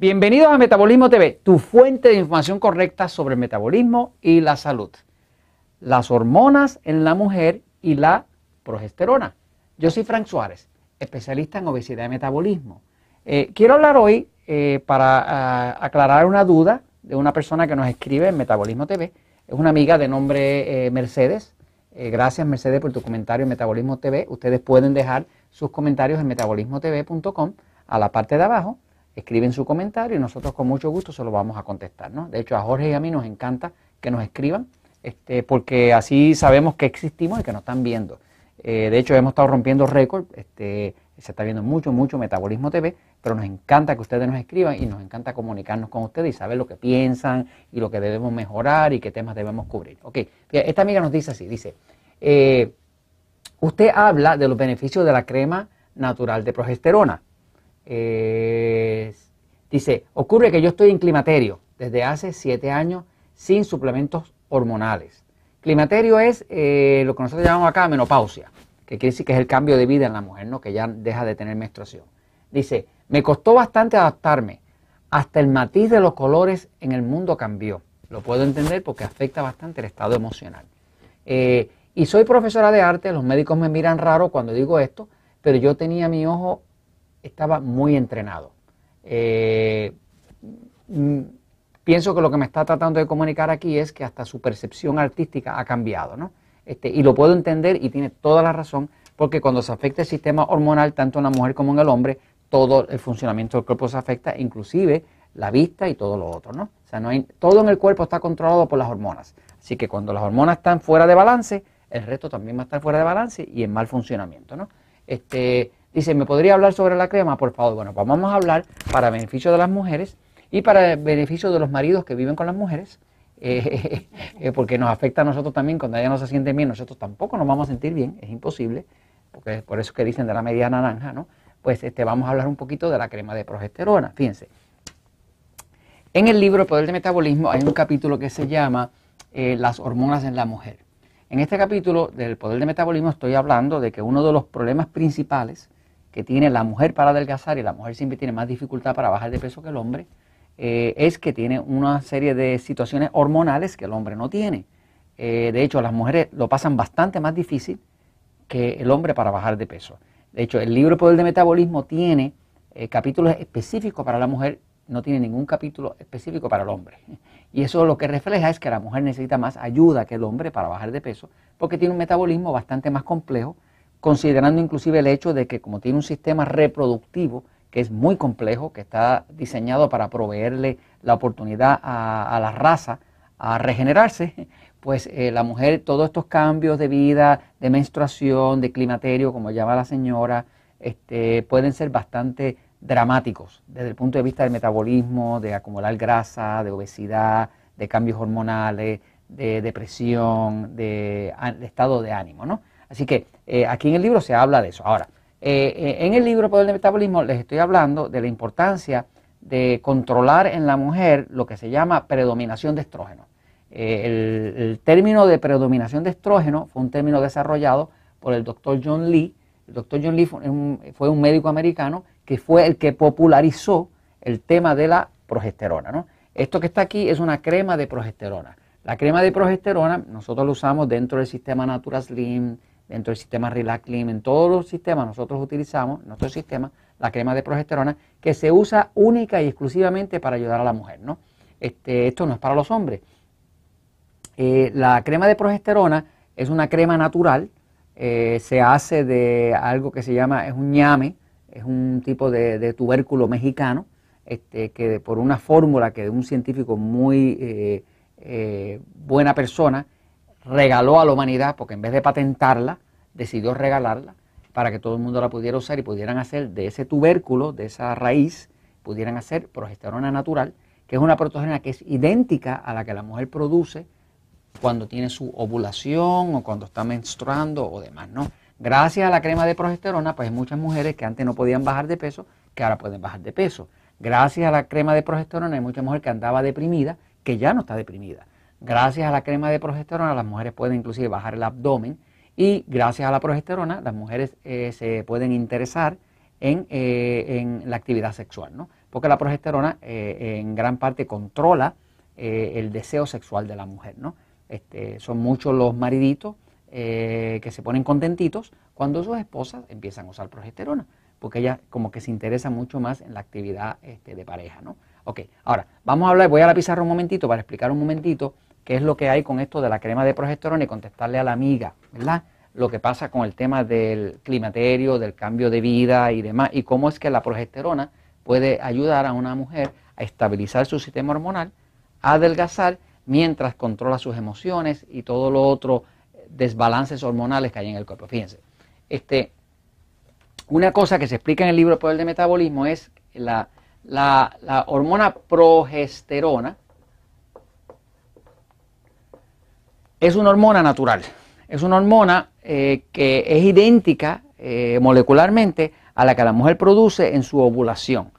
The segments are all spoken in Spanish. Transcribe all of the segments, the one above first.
Bienvenidos a Metabolismo TV, tu fuente de información correcta sobre el metabolismo y la salud. Las hormonas en la mujer y la progesterona. Yo soy Frank Suárez, especialista en obesidad y metabolismo. Eh, quiero hablar hoy eh, para ah, aclarar una duda de una persona que nos escribe en Metabolismo TV. Es una amiga de nombre eh, Mercedes. gracias Mercedes por tu comentario en Metabolismo TV. Ustedes pueden dejar sus comentarios en metabolismotv.com a la parte de abajo escriben su comentario y nosotros con mucho gusto se lo vamos a contestar. ¿no? De hecho, a Jorge y a mí nos encanta que nos escriban, este, porque así sabemos que existimos y que nos están viendo. Eh, de hecho, hemos estado rompiendo récord, este, se está viendo mucho, mucho Metabolismo TV, pero nos encanta que ustedes nos escriban y nos encanta comunicarnos con ustedes y saber lo que piensan y lo que debemos mejorar y qué temas debemos cubrir. Ok, esta amiga nos dice así, dice, eh, usted habla de los beneficios de la crema natural de progesterona. Dice, ocurre que yo estoy en climaterio desde hace siete años sin suplementos hormonales. Climaterio es eh, lo que nosotros llamamos acá menopausia, que quiere decir que es el cambio de vida en la mujer, ¿no? que ya deja de tener menstruación. Dice, me costó bastante adaptarme, hasta el matiz de los colores en el mundo cambió. Lo puedo entender porque afecta bastante el estado emocional. Eh, y soy profesora de arte, los médicos me miran raro cuando digo esto, pero yo tenía mi ojo estaba muy entrenado. Eh, mm, pienso que lo que me está tratando de comunicar aquí es que hasta su percepción artística ha cambiado, ¿no? Este, y lo puedo entender y tiene toda la razón, porque cuando se afecta el sistema hormonal, tanto en la mujer como en el hombre, todo el funcionamiento del cuerpo se afecta, inclusive la vista y todo lo otro, ¿no? O sea, no hay, todo en el cuerpo está controlado por las hormonas. Así que cuando las hormonas están fuera de balance, el resto también va a estar fuera de balance y en mal funcionamiento, ¿no? Este, Dice, ¿me podría hablar sobre la crema, por favor? Bueno, pues vamos a hablar para beneficio de las mujeres y para beneficio de los maridos que viven con las mujeres, eh, eh, porque nos afecta a nosotros también, cuando ella no se siente bien, nosotros tampoco nos vamos a sentir bien, es imposible, porque es por eso que dicen de la media naranja, ¿no? Pues este, vamos a hablar un poquito de la crema de progesterona, fíjense. En el libro Poder de Metabolismo hay un capítulo que se llama eh, Las hormonas en la mujer. En este capítulo del Poder de Metabolismo estoy hablando de que uno de los problemas principales que tiene la mujer para adelgazar y la mujer siempre tiene más dificultad para bajar de peso que el hombre, eh, es que tiene una serie de situaciones hormonales que el hombre no tiene. Eh, de hecho, las mujeres lo pasan bastante más difícil que el hombre para bajar de peso. De hecho, el libro Poder de Metabolismo tiene eh, capítulos específicos para la mujer, no tiene ningún capítulo específico para el hombre. Y eso lo que refleja es que la mujer necesita más ayuda que el hombre para bajar de peso, porque tiene un metabolismo bastante más complejo considerando inclusive el hecho de que como tiene un sistema reproductivo que es muy complejo, que está diseñado para proveerle la oportunidad a, la raza a regenerarse, pues eh, la mujer, todos estos cambios de vida, de menstruación, de climaterio, como llama la señora, este, pueden ser bastante dramáticos desde el punto de vista del metabolismo, de acumular grasa, de obesidad, de cambios hormonales, de depresión, de, de estado de ánimo, ¿no? Así que eh, aquí en el libro se habla de eso. Ahora, eh, eh, en el libro Poder del Metabolismo les estoy hablando de la importancia de controlar en la mujer lo que se llama predominación de estrógeno. el, término de predominación de estrógeno fue un término desarrollado por el doctor John Lee. El doctor John Lee fue un, médico americano que fue el que popularizó el tema de la progesterona. Esto que está aquí es una crema de progesterona. La crema de progesterona nosotros lo usamos dentro del sistema Natura Slim, dentro del sistema Relax en todos los sistemas nosotros utilizamos, nuestro sistema, la crema de progesterona, que se usa única y exclusivamente para ayudar a la mujer, ¿no? Este, esto no es para los hombres. Eh, la crema de progesterona es una crema natural, eh, se hace de algo que se llama, es un ñame, es un tipo de, tubérculo mexicano, este, que por una fórmula que de un científico muy eh, buena persona, regaló a la humanidad, porque en vez de patentarla, decidió regalarla para que todo el mundo la pudiera usar y pudieran hacer de ese tubérculo, de esa raíz, pudieran hacer progesterona natural, que es una progesterona que es idéntica a la que la mujer produce cuando tiene su ovulación o cuando está menstruando o demás, ¿no? Gracias a la crema de progesterona, pues hay muchas mujeres que antes no podían bajar de peso, que ahora pueden bajar de peso. Gracias a la crema de progesterona hay mucha mujer que andaba deprimida, que ya no está deprimida. Gracias a la crema de progesterona las mujeres pueden inclusive bajar el abdomen y gracias a la progesterona las mujeres eh, se pueden interesar en, en la actividad sexual, ¿no? porque la progesterona en gran parte controla el deseo sexual de la mujer. ¿no? Este, son muchos los mariditos que se ponen contentitos cuando sus esposas empiezan a usar progesterona, porque ellas como que se interesan mucho más en la actividad este, de pareja. ¿no? Ok, ahora vamos a hablar, voy a la pizarra un momentito para explicar un momentito qué es lo que hay con esto de la crema de progesterona y contestarle a la amiga, ¿verdad? Lo que pasa con el tema del climaterio, del cambio de vida y demás, y cómo es que la progesterona puede ayudar a una mujer a estabilizar su sistema hormonal, a adelgazar, mientras controla sus emociones y todo lo otro desbalances hormonales que hay en el cuerpo. Fíjense, este, una cosa que se explica en el libro Poder de Metabolismo es la, la hormona progesterona, es una hormona natural. Es una hormona eh, que es idéntica eh, molecularmente a la que la mujer produce en su ovulación.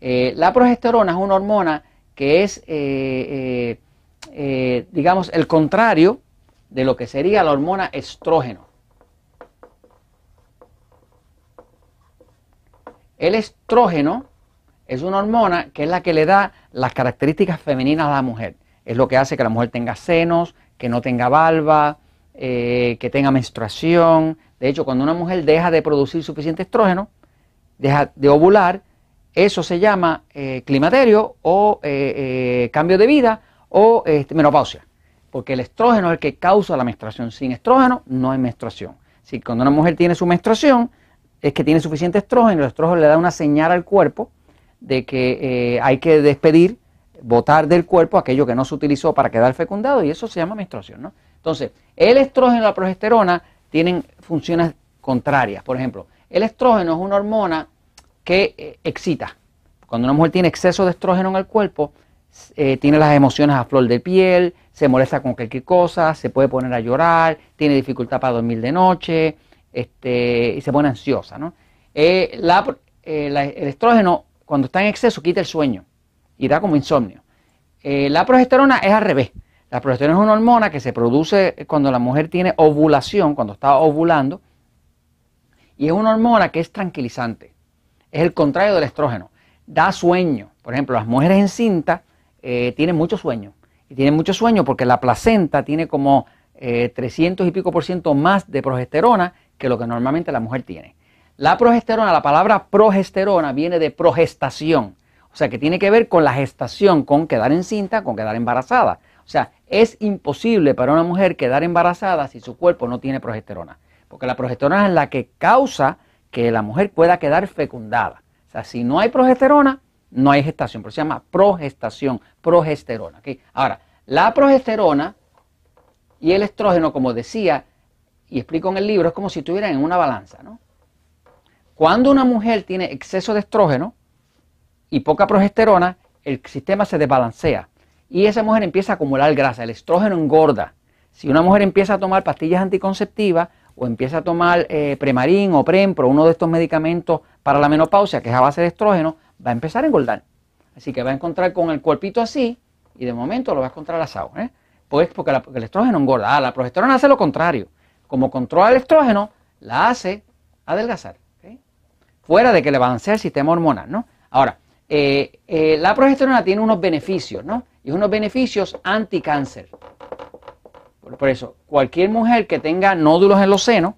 Eh, la progesterona es una hormona que es, digamos, el contrario de lo que sería la hormona estrógeno. El estrógeno es una hormona que es la que le da las características femeninas a la mujer. Es lo que hace que la mujer tenga senos, que no tenga valva, eh, que tenga menstruación. De hecho, cuando una mujer deja de producir suficiente estrógeno, deja de ovular, eso se llama eh, climaterio o eh, cambio de vida o este, menopausia. Porque el estrógeno es el que causa la menstruación. Sin estrógeno no hay menstruación. Si cuando una mujer tiene su menstruación, es que tiene suficiente estrógeno, el estrógeno le da una señal al cuerpo de que hay que despedir botar del cuerpo aquello que no se utilizó para quedar fecundado y eso se llama menstruación. ¿no? Entonces, el estrógeno y la progesterona tienen funciones contrarias. Por ejemplo, el estrógeno es una hormona que eh, excita. Cuando una mujer tiene exceso de estrógeno en el cuerpo, eh, tiene las emociones a flor de piel, se molesta con cualquier cosa, se puede poner a llorar, tiene dificultad para dormir de noche este, y se pone ansiosa. ¿no? Eh, el estrógeno, cuando está en exceso, quita el sueño y da como insomnio. Eh, la progesterona es al revés. La progesterona es una hormona que se produce cuando la mujer tiene ovulación, cuando está ovulando, y es una hormona que es tranquilizante. Es el contrario del estrógeno. Da sueño. Por ejemplo, las mujeres en cinta eh, tienen mucho sueño. Y tienen mucho sueño porque la placenta tiene como 300 eh, y pico por ciento más de progesterona que lo que normalmente la mujer tiene. La progesterona, la palabra progesterona viene de progestación. O sea, que tiene que ver con la gestación, con quedar encinta, con quedar embarazada. O sea, es imposible para una mujer quedar embarazada si su cuerpo no tiene progesterona. Porque la progesterona es la que causa que la mujer pueda quedar fecundada. O sea, si no hay progesterona, no hay gestación. Pero se llama progestación, progesterona. Ahora, la progesterona y el estrógeno, como decía y explico en el libro, es como si estuvieran en una balanza. ¿no? Cuando una mujer tiene exceso de estrógeno, y poca progesterona, el sistema se desbalancea y esa mujer empieza a acumular grasa, el estrógeno engorda. Si una mujer empieza a tomar pastillas anticonceptivas o empieza a tomar eh, Premarin o Prempro, uno de estos medicamentos para la menopausia, que es a base de estrógeno, va a empezar a engordar. Así que va a encontrar con el cuerpito así y de momento lo va a encontrar asado. ¿eh? Pues porque, el estrógeno engorda. Ah, la progesterona hace lo contrario. Como controla el estrógeno, la hace adelgazar. Fuera de que le balancea el sistema hormonal. ¿no? Ahora, eh, eh, la progesterona tiene unos beneficios, ¿no? Y unos beneficios anticáncer. Por, por eso, cualquier mujer que tenga nódulos en los senos,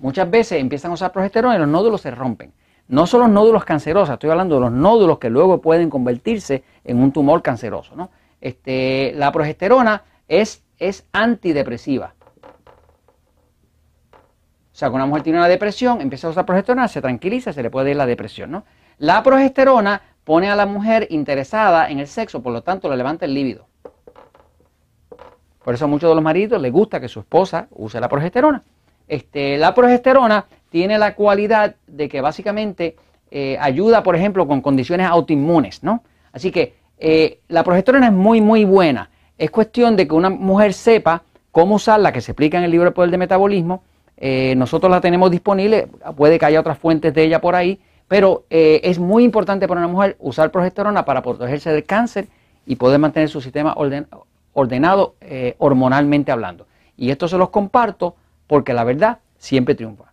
muchas veces empiezan a usar progesterona y los nódulos se rompen. No son los nódulos cancerosos, estoy hablando de los nódulos que luego pueden convertirse en un tumor canceroso. ¿no? Este, la progesterona es, es antidepresiva. O sea, cuando una mujer tiene una depresión, empieza a usar progesterona, se tranquiliza, se le puede ir la depresión. ¿no? La progesterona pone a la mujer interesada en el sexo, por lo tanto le levanta el líbido. Por eso a muchos de los maridos les gusta que su esposa use la progesterona. Este, la progesterona tiene la cualidad de que básicamente eh, ayuda, por ejemplo, con condiciones autoinmunes, ¿no? Así que eh, la progesterona es muy, muy buena. Es cuestión de que una mujer sepa cómo usarla, que se explica en el libro de Poder de Metabolismo. Eh, nosotros la tenemos disponible, puede que haya otras fuentes de ella por ahí, pero eh, es muy importante para una mujer usar progesterona para protegerse del cáncer y poder mantener su sistema ordenado eh, hormonalmente hablando. Y esto se los comparto porque la verdad siempre triunfa.